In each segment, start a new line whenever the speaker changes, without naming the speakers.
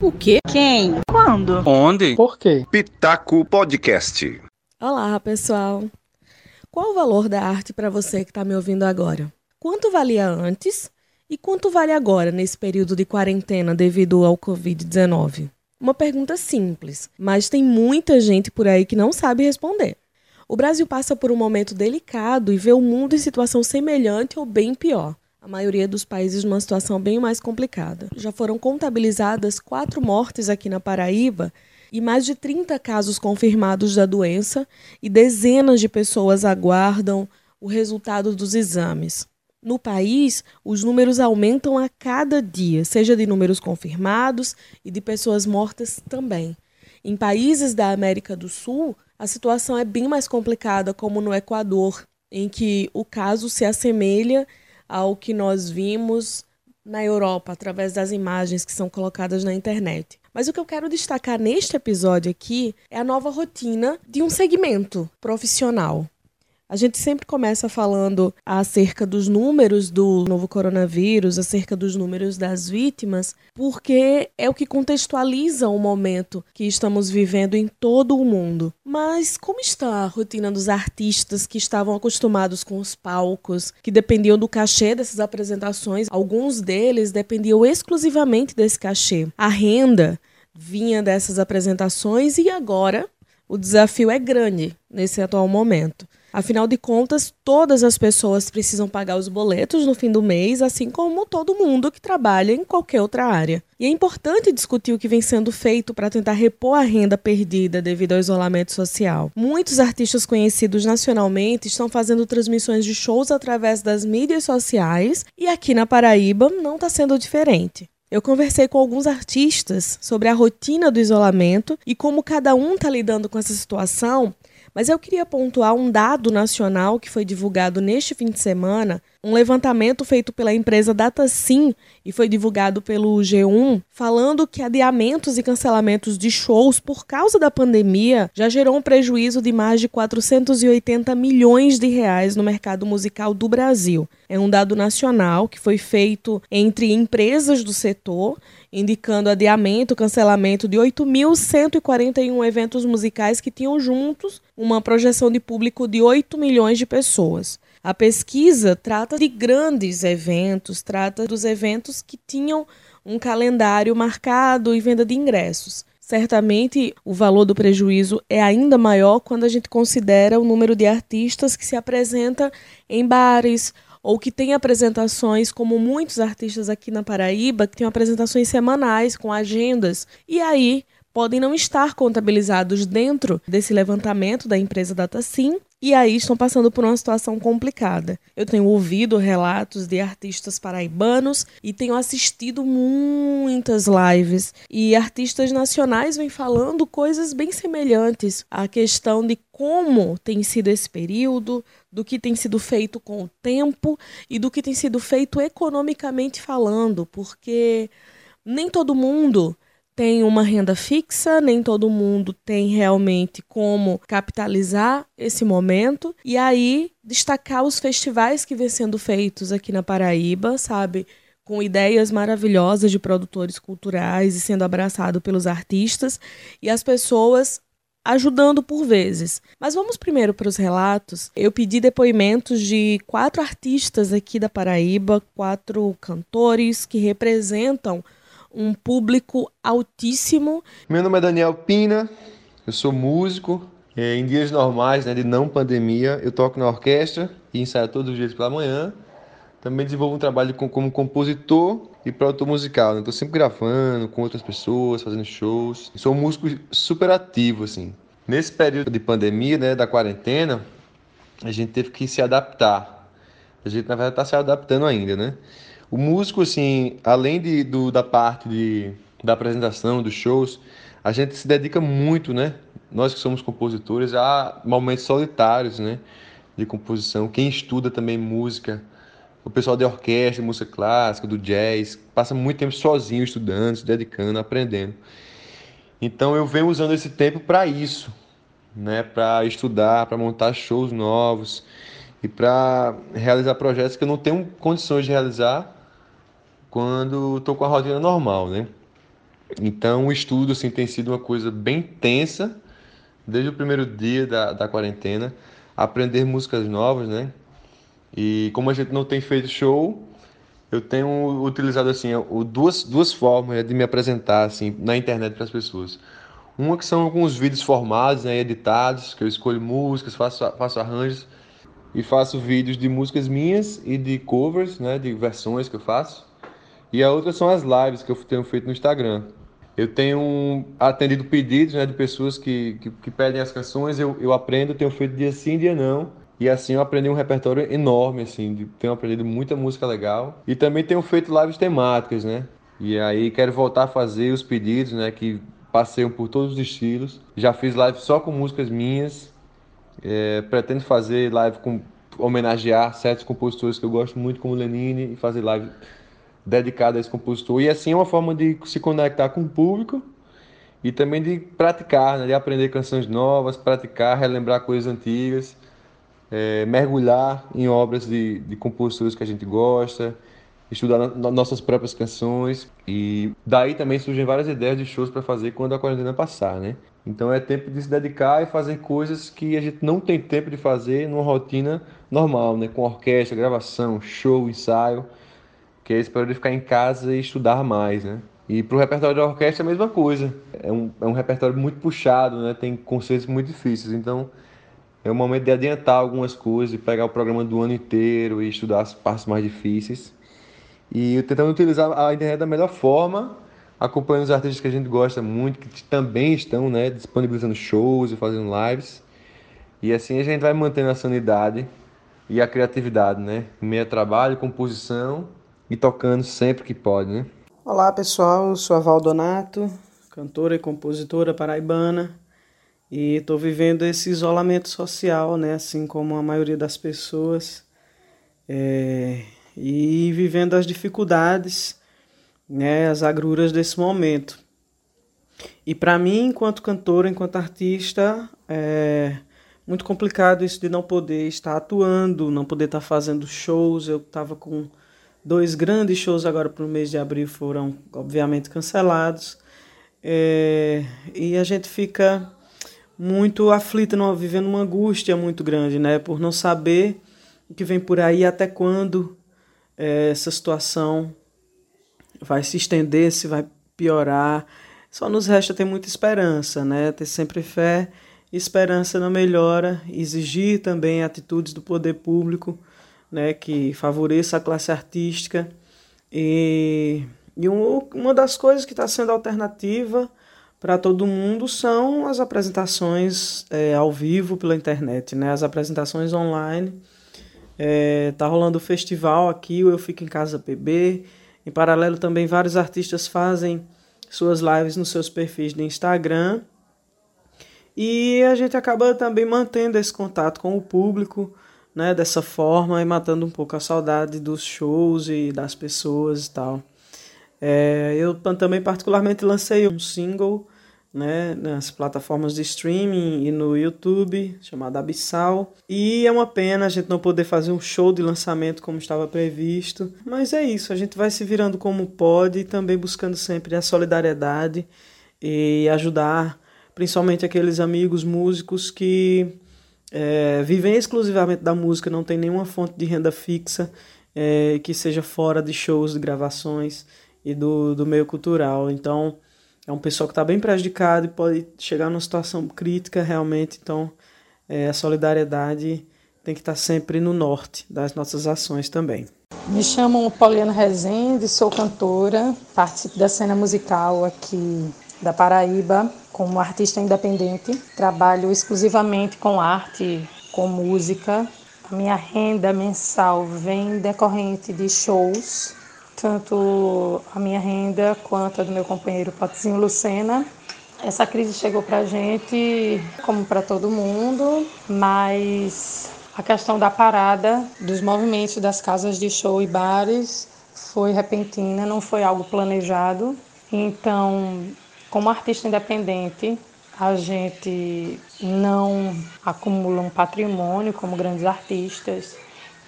O quê?
Quem?
Quando?
Onde?
Por quê?
Pitaco Podcast.
Olá, pessoal. Qual o valor da arte para você que está me ouvindo agora? Quanto valia antes e quanto vale agora nesse período de quarentena devido ao Covid-19? Uma pergunta simples, mas tem muita gente por aí que não sabe responder. O Brasil passa por um momento delicado e vê o mundo em situação semelhante ou bem pior. A maioria dos países numa situação bem mais complicada. Já foram contabilizadas quatro mortes aqui na Paraíba e mais de 30 casos confirmados da doença, e dezenas de pessoas aguardam o resultado dos exames. No país, os números aumentam a cada dia, seja de números confirmados e de pessoas mortas também. Em países da América do Sul, a situação é bem mais complicada, como no Equador, em que o caso se assemelha ao que nós vimos na Europa através das imagens que são colocadas na internet. Mas o que eu quero destacar neste episódio aqui é a nova rotina de um segmento profissional. A gente sempre começa falando acerca dos números do novo coronavírus, acerca dos números das vítimas, porque é o que contextualiza o momento que estamos vivendo em todo o mundo. Mas como está a rotina dos artistas que estavam acostumados com os palcos, que dependiam do cachê dessas apresentações? Alguns deles dependiam exclusivamente desse cachê. A renda vinha dessas apresentações e agora o desafio é grande nesse atual momento. Afinal de contas, todas as pessoas precisam pagar os boletos no fim do mês, assim como todo mundo que trabalha em qualquer outra área. E é importante discutir o que vem sendo feito para tentar repor a renda perdida devido ao isolamento social. Muitos artistas conhecidos nacionalmente estão fazendo transmissões de shows através das mídias sociais e aqui na Paraíba não está sendo diferente. Eu conversei com alguns artistas sobre a rotina do isolamento e como cada um está lidando com essa situação mas eu queria pontuar um dado nacional que foi divulgado neste fim de semana, um levantamento feito pela empresa DataSim e foi divulgado pelo G1, falando que adiamentos e cancelamentos de shows por causa da pandemia já gerou um prejuízo de mais de 480 milhões de reais no mercado musical do Brasil. É um dado nacional que foi feito entre empresas do setor indicando adiamento, cancelamento de 8.141 eventos musicais que tinham juntos uma projeção de público de 8 milhões de pessoas. A pesquisa trata de grandes eventos, trata dos eventos que tinham um calendário marcado e venda de ingressos. Certamente o valor do prejuízo é ainda maior quando a gente considera o número de artistas que se apresenta em bares ou que tem apresentações, como muitos artistas aqui na Paraíba, que têm apresentações semanais com agendas. E aí podem não estar contabilizados dentro desse levantamento da empresa DataSim e aí estão passando por uma situação complicada. Eu tenho ouvido relatos de artistas paraibanos e tenho assistido muitas lives e artistas nacionais vêm falando coisas bem semelhantes à questão de como tem sido esse período, do que tem sido feito com o tempo e do que tem sido feito economicamente falando, porque nem todo mundo tem uma renda fixa, nem todo mundo tem realmente como capitalizar esse momento. E aí, destacar os festivais que vêm sendo feitos aqui na Paraíba, sabe? Com ideias maravilhosas de produtores culturais e sendo abraçado pelos artistas e as pessoas ajudando por vezes. Mas vamos primeiro para os relatos. Eu pedi depoimentos de quatro artistas aqui da Paraíba, quatro cantores que representam um público altíssimo.
Meu nome é Daniel Pina, eu sou músico. É, em dias normais, né, de não pandemia, eu toco na orquestra e ensaio todos os dias pela manhã. Também desenvolvo um trabalho com, como compositor e produtor musical. Né? sempre gravando com outras pessoas, fazendo shows. sou um músico super ativo, assim. Nesse período de pandemia, né, da quarentena, a gente teve que se adaptar. A gente, na verdade, está se adaptando ainda, né? O músico, assim, além de, do, da parte de, da apresentação, dos shows, a gente se dedica muito, né? Nós que somos compositores, a momentos solitários, né? De composição. Quem estuda também música, o pessoal de orquestra, música clássica, do jazz, passa muito tempo sozinho estudando, se dedicando, aprendendo. Então eu venho usando esse tempo para isso, né? Para estudar, para montar shows novos e para realizar projetos que eu não tenho condições de realizar quando estou com a rotina normal, né? Então o estudo assim, tem sido uma coisa bem tensa desde o primeiro dia da, da quarentena. Aprender músicas novas, né? E como a gente não tem feito show, eu tenho utilizado assim duas, duas formas de me apresentar assim na internet para as pessoas. Uma que são alguns vídeos formados, né, editados, que eu escolho músicas, faço, faço arranjos e faço vídeos de músicas minhas e de covers, né, de versões que eu faço. E a outra são as lives que eu tenho feito no Instagram. Eu tenho atendido pedidos né, de pessoas que, que, que pedem as canções, eu, eu aprendo, tenho feito dia sim, dia não. E assim eu aprendi um repertório enorme, assim, tenho aprendido muita música legal. E também tenho feito lives temáticas, né? E aí quero voltar a fazer os pedidos, né? Que passeiam por todos os estilos. Já fiz live só com músicas minhas. É, pretendo fazer live com homenagear certos compositores que eu gosto muito, como Lenine, e fazer live dedicada a esse compositor. E assim é uma forma de se conectar com o público e também de praticar, né? de aprender canções novas, praticar, relembrar coisas antigas é, mergulhar em obras de, de compositores que a gente gosta, estudar no, nossas próprias canções e daí também surgem várias ideias de shows para fazer quando a quarentena passar, né? Então é tempo de se dedicar e fazer coisas que a gente não tem tempo de fazer numa rotina normal, né? Com orquestra, gravação, show, ensaio, que é esse período de ficar em casa e estudar mais, né? E para o repertório da orquestra é a mesma coisa. É um, é um repertório muito puxado, né? Tem conceitos muito difíceis, então é o momento de adiantar algumas coisas, de pegar o programa do ano inteiro e estudar as partes mais difíceis. E tentando utilizar a internet da melhor forma, acompanhando os artistas que a gente gosta muito, que também estão né, disponibilizando shows e fazendo lives. E assim a gente vai mantendo a sanidade e a criatividade, né? Meia trabalho, composição e tocando sempre que pode, né?
Olá pessoal, eu sou a Val Donato, cantora e compositora paraibana. E estou vivendo esse isolamento social, né? Assim como a maioria das pessoas. É, e vivendo as dificuldades, né? As agruras desse momento. E para mim, enquanto cantora, enquanto artista, é muito complicado isso de não poder estar atuando, não poder estar fazendo shows. Eu estava com dois grandes shows agora para o mês de abril, foram obviamente cancelados. É, e a gente fica muito aflita, vivendo uma angústia muito grande, né? Por não saber o que vem por aí, até quando é, essa situação vai se estender, se vai piorar. Só nos resta ter muita esperança, né? Ter sempre fé esperança na melhora, exigir também atitudes do poder público, né? Que favoreça a classe artística. E, e um, uma das coisas que está sendo alternativa para todo mundo são as apresentações é, ao vivo pela internet, né? As apresentações online. É, tá rolando o festival aqui, o Eu Fico em Casa PB. Em paralelo também vários artistas fazem suas lives nos seus perfis de Instagram. E a gente acaba também mantendo esse contato com o público, né, dessa forma e matando um pouco a saudade dos shows e das pessoas e tal. É, eu também particularmente lancei um single né, nas plataformas de streaming e no YouTube, chamado Abissal. E é uma pena a gente não poder fazer um show de lançamento como estava previsto, mas é isso, a gente vai se virando como pode e também buscando sempre a solidariedade e ajudar principalmente aqueles amigos músicos que é, vivem exclusivamente da música, não tem nenhuma fonte de renda fixa é, que seja fora de shows, de gravações e do, do meio cultural. Então, é um pessoal que está bem prejudicado e pode chegar numa situação crítica realmente. Então, é, a solidariedade tem que estar tá sempre no norte das nossas ações também.
Me chamo Pauliana Rezende, sou cantora, participo da cena musical aqui da Paraíba como artista independente. Trabalho exclusivamente com arte, com música. A minha renda mensal vem decorrente de shows tanto a minha renda quanto a do meu companheiro Patizinho Lucena. Essa crise chegou para a gente, como para todo mundo, mas a questão da parada dos movimentos das casas de show e bares foi repentina, não foi algo planejado. Então, como artista independente, a gente não acumula um patrimônio como grandes artistas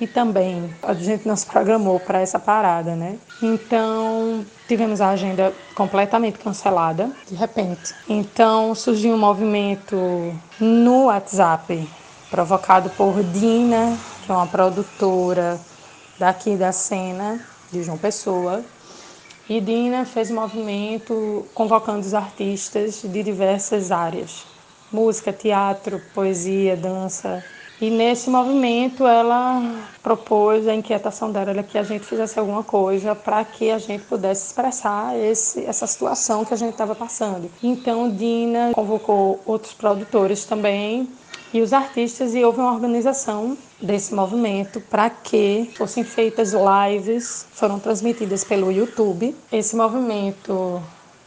e também a gente não se programou para essa parada, né? Então tivemos a agenda completamente cancelada de repente. Então surgiu um movimento no WhatsApp provocado por Dina, que é uma produtora daqui da cena de João Pessoa. E Dina fez um movimento convocando os artistas de diversas áreas: música, teatro, poesia, dança, e nesse movimento ela propôs, a inquietação dela era que a gente fizesse alguma coisa para que a gente pudesse expressar esse, essa situação que a gente estava passando. Então Dina convocou outros produtores também e os artistas e houve uma organização desse movimento para que fossem feitas lives, foram transmitidas pelo YouTube. Esse movimento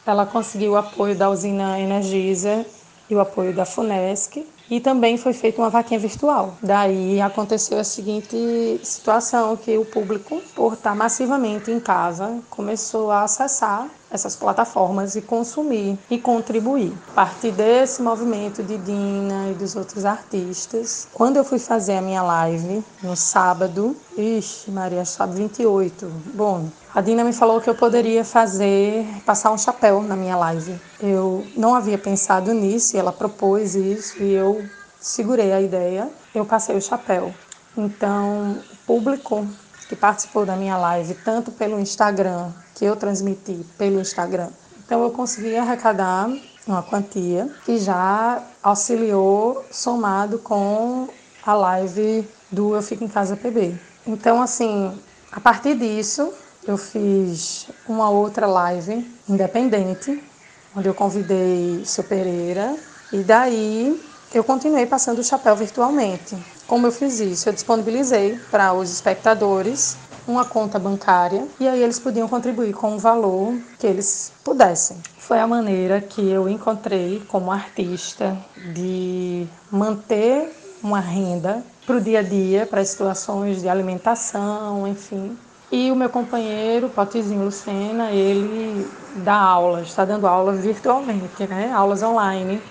ela conseguiu o apoio da usina Energisa e o apoio da Funesc e também foi feita uma vaquinha virtual. Daí aconteceu a seguinte situação que o público, por estar massivamente em casa, começou a acessar essas plataformas e consumir e contribuir. A partir desse movimento de Dina e dos outros artistas, quando eu fui fazer a minha live no sábado, ixi, Maria, sábado 28, bom, a Dina me falou que eu poderia fazer, passar um chapéu na minha live. Eu não havia pensado nisso e ela propôs isso e eu segurei a ideia. Eu passei o chapéu. Então, o público que participou da minha live, tanto pelo Instagram, que eu transmiti pelo Instagram, então eu consegui arrecadar uma quantia que já auxiliou somado com a live do Eu Fico em Casa PB. Então, assim, a partir disso, eu fiz uma outra live independente, onde eu convidei seu Pereira, e daí eu continuei passando o chapéu virtualmente. Como eu fiz isso? Eu disponibilizei para os espectadores uma conta bancária e aí eles podiam contribuir com o valor que eles pudessem. Foi a maneira que eu encontrei como artista de manter uma renda para o dia a dia, para situações de alimentação, enfim, e o meu companheiro, Potizinho Lucena, ele dá aulas, está dando aulas virtualmente, né? Aulas online.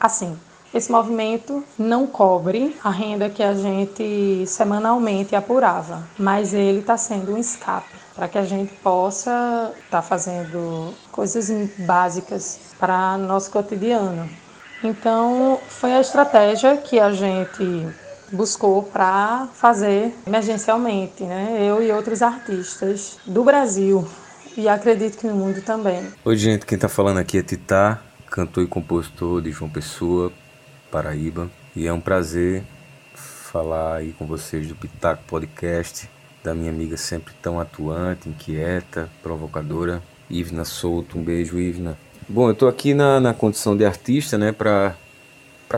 Assim, esse movimento não cobre a renda que a gente semanalmente apurava, mas ele está sendo um escape para que a gente possa estar tá fazendo coisas básicas para nosso cotidiano. Então, foi a estratégia que a gente buscou para fazer emergencialmente, né? Eu e outros artistas do Brasil e acredito que no mundo também.
Oi, gente, quem está falando aqui é Titá, cantor e compositor de João Pessoa, Paraíba, e é um prazer falar aí com vocês do Pitaco Podcast, da minha amiga sempre tão atuante, inquieta, provocadora, Ivna Souto. Um beijo, Ivna. Bom, eu estou aqui na, na condição de artista, né, para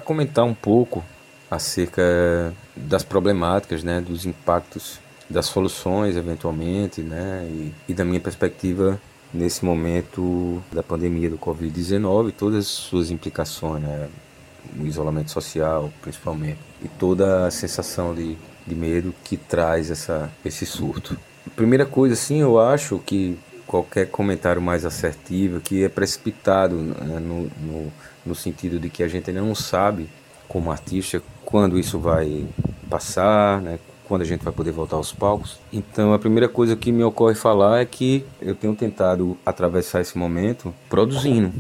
comentar um pouco acerca das problemáticas, né, dos impactos, das soluções eventualmente, né, e, e da minha perspectiva nesse momento da pandemia do Covid-19 e todas as suas implicações, né, o isolamento social principalmente, e toda a sensação de, de medo que traz essa, esse surto. Primeira coisa, assim, eu acho que qualquer comentário mais assertivo, que é precipitado né, no, no, no sentido de que a gente não sabe como artista, quando isso vai passar, né? quando a gente vai poder voltar aos palcos. Então, a primeira coisa que me ocorre falar é que eu tenho tentado atravessar esse momento produzindo,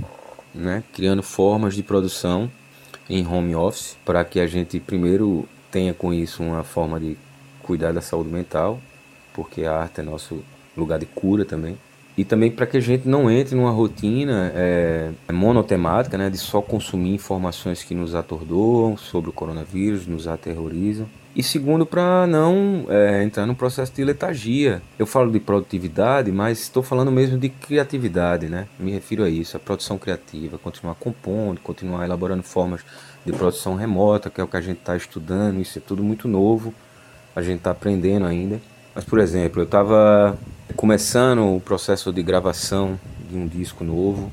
né? criando formas de produção em home office, para que a gente primeiro tenha com isso uma forma de cuidar da saúde mental, porque a arte é nosso lugar de cura também e também para que a gente não entre numa rotina é, monotemática, né, de só consumir informações que nos atordoam sobre o coronavírus, nos aterrorizam. E segundo, para não é, entrar num processo de letargia. Eu falo de produtividade, mas estou falando mesmo de criatividade, né? Me refiro a isso, a produção criativa, continuar compondo, continuar elaborando formas de produção remota, que é o que a gente está estudando, isso é tudo muito novo, a gente está aprendendo ainda. Mas, por exemplo, eu estava começando o processo de gravação de um disco novo,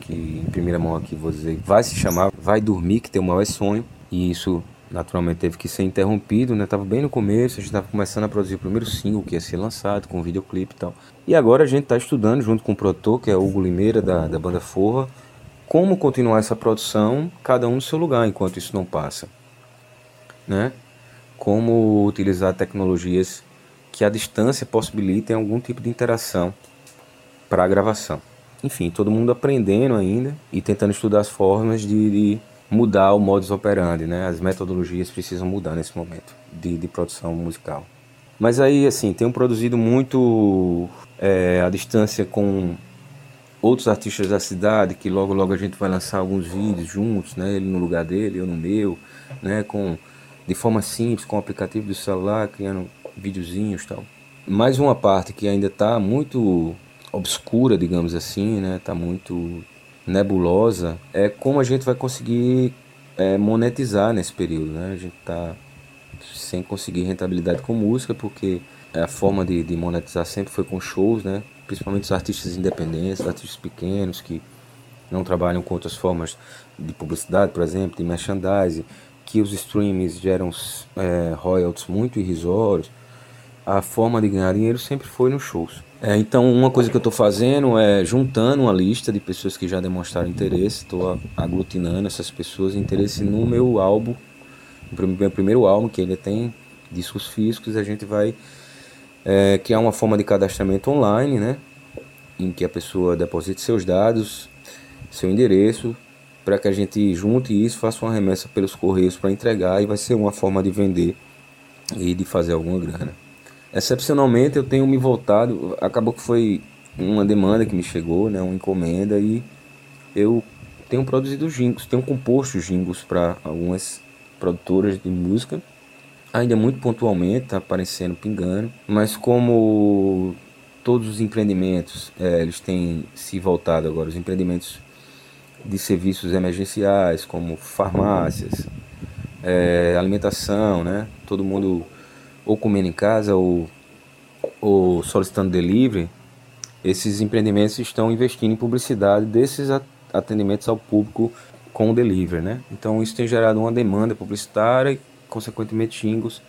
que em primeira mão aqui vou dizer, vai se chamar Vai Dormir, que tem o maior sonho, e isso naturalmente teve que ser interrompido, né? Tava bem no começo, a gente estava começando a produzir o primeiro single que ia ser lançado, com videoclipe e tal. E agora a gente está estudando junto com o produtor, que é Hugo Limeira, da, da banda Forra, como continuar essa produção, cada um no seu lugar, enquanto isso não passa, né? como utilizar tecnologias que a distância possibilitem algum tipo de interação para a gravação. Enfim, todo mundo aprendendo ainda e tentando estudar as formas de, de mudar o modus operandi, né? As metodologias precisam mudar nesse momento de, de produção musical. Mas aí, assim, tenho produzido muito é, à distância com outros artistas da cidade, que logo logo a gente vai lançar alguns vídeos juntos, né? Ele no lugar dele, eu no meu, né? Com, de forma simples, com o aplicativo do celular, criando videozinhos e tal. Mais uma parte que ainda está muito obscura, digamos assim, né? Está muito nebulosa, é como a gente vai conseguir é, monetizar nesse período, né? A gente está sem conseguir rentabilidade com música, porque a forma de, de monetizar sempre foi com shows, né? Principalmente os artistas independentes, artistas pequenos que não trabalham com outras formas de publicidade, por exemplo, de merchandising, que os streams geram é, royalties muito irrisórios. A forma de ganhar dinheiro sempre foi nos shows. É, então, uma coisa que eu estou fazendo é juntando uma lista de pessoas que já demonstraram interesse, estou aglutinando essas pessoas interesse no meu álbum, no meu primeiro álbum, que ainda tem discos físicos, a gente vai é, criar uma forma de cadastramento online, né? Em que a pessoa deposite seus dados, seu endereço, para que a gente junte isso, faça uma remessa pelos correios para entregar e vai ser uma forma de vender e de fazer alguma grana. Excepcionalmente eu tenho me voltado, acabou que foi uma demanda que me chegou, né, uma encomenda e eu tenho produzido jingles, tenho composto jingles para algumas produtoras de música, ainda muito pontualmente, tá aparecendo pingando, mas como todos os empreendimentos, é, eles têm se voltado agora, os empreendimentos de serviços emergenciais, como farmácias, é, alimentação, né? Todo mundo ou comendo em casa ou, ou solicitando delivery, esses empreendimentos estão investindo em publicidade desses atendimentos ao público com o delivery, né? Então isso tem gerado uma demanda publicitária e, consequentemente, jingles.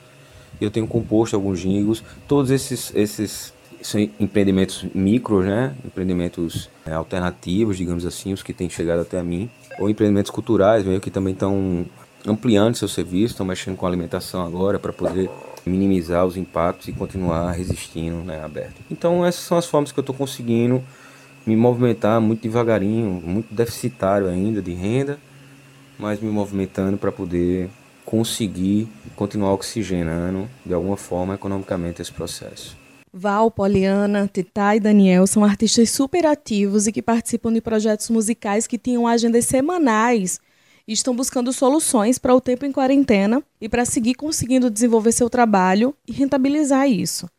Eu tenho composto alguns jingles. Todos esses, esses são empreendimentos micros, né? Empreendimentos é, alternativos, digamos assim, os que têm chegado até a mim. Ou empreendimentos culturais, meio que também estão ampliando seu serviço, estão mexendo com alimentação agora para poder minimizar os impactos e continuar resistindo né, aberto. Então essas são as formas que eu estou conseguindo me movimentar muito devagarinho, muito deficitário ainda de renda, mas me movimentando para poder conseguir continuar oxigenando de alguma forma economicamente esse processo.
Val, Poliana, Tita e Daniel são artistas super ativos e que participam de projetos musicais que tinham agendas semanais e estão buscando soluções para o tempo em quarentena e para seguir conseguindo desenvolver seu trabalho e rentabilizar isso.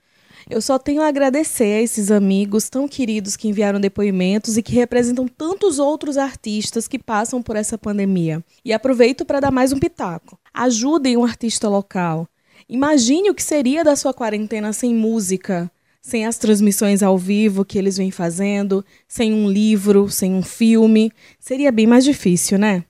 Eu só tenho a agradecer a esses amigos tão queridos que enviaram depoimentos e que representam tantos outros artistas que passam por essa pandemia. E aproveito para dar mais um pitaco. Ajudem um artista local. Imagine o que seria da sua quarentena sem música, sem as transmissões ao vivo que eles vêm fazendo, sem um livro, sem um filme. Seria bem mais difícil, né?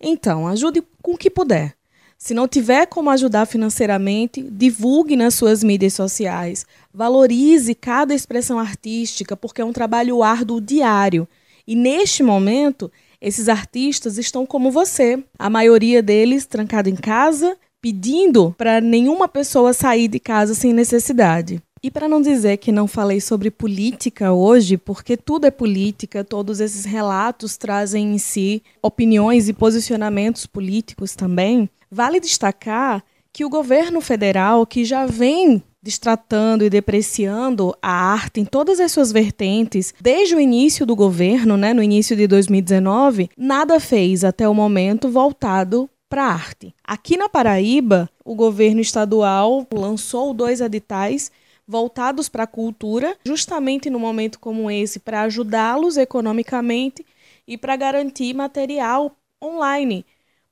Então, ajude com o que puder. Se não tiver como ajudar financeiramente, divulgue nas suas mídias sociais. Valorize cada expressão artística, porque é um trabalho árduo diário. E neste momento, esses artistas estão como você, a maioria deles trancado em casa, pedindo para nenhuma pessoa sair de casa sem necessidade. E para não dizer que não falei sobre política hoje, porque tudo é política, todos esses relatos trazem em si opiniões e posicionamentos políticos também, vale destacar que o governo federal, que já vem destratando e depreciando a arte em todas as suas vertentes desde o início do governo, né, no início de 2019, nada fez até o momento voltado para a arte. Aqui na Paraíba, o governo estadual lançou dois editais voltados para a cultura, justamente no momento como esse, para ajudá-los economicamente e para garantir material online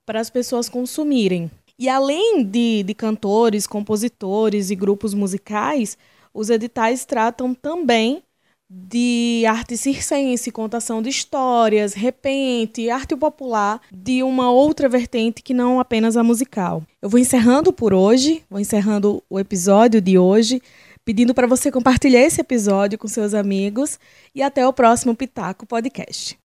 para as pessoas consumirem. E além de, de cantores, compositores e grupos musicais, os editais tratam também de arte circense, contação de histórias, repente, arte popular, de uma outra vertente que não apenas a musical. Eu vou encerrando por hoje, vou encerrando o episódio de hoje pedindo para você compartilhar esse episódio com seus amigos e até o próximo Pitaco Podcast.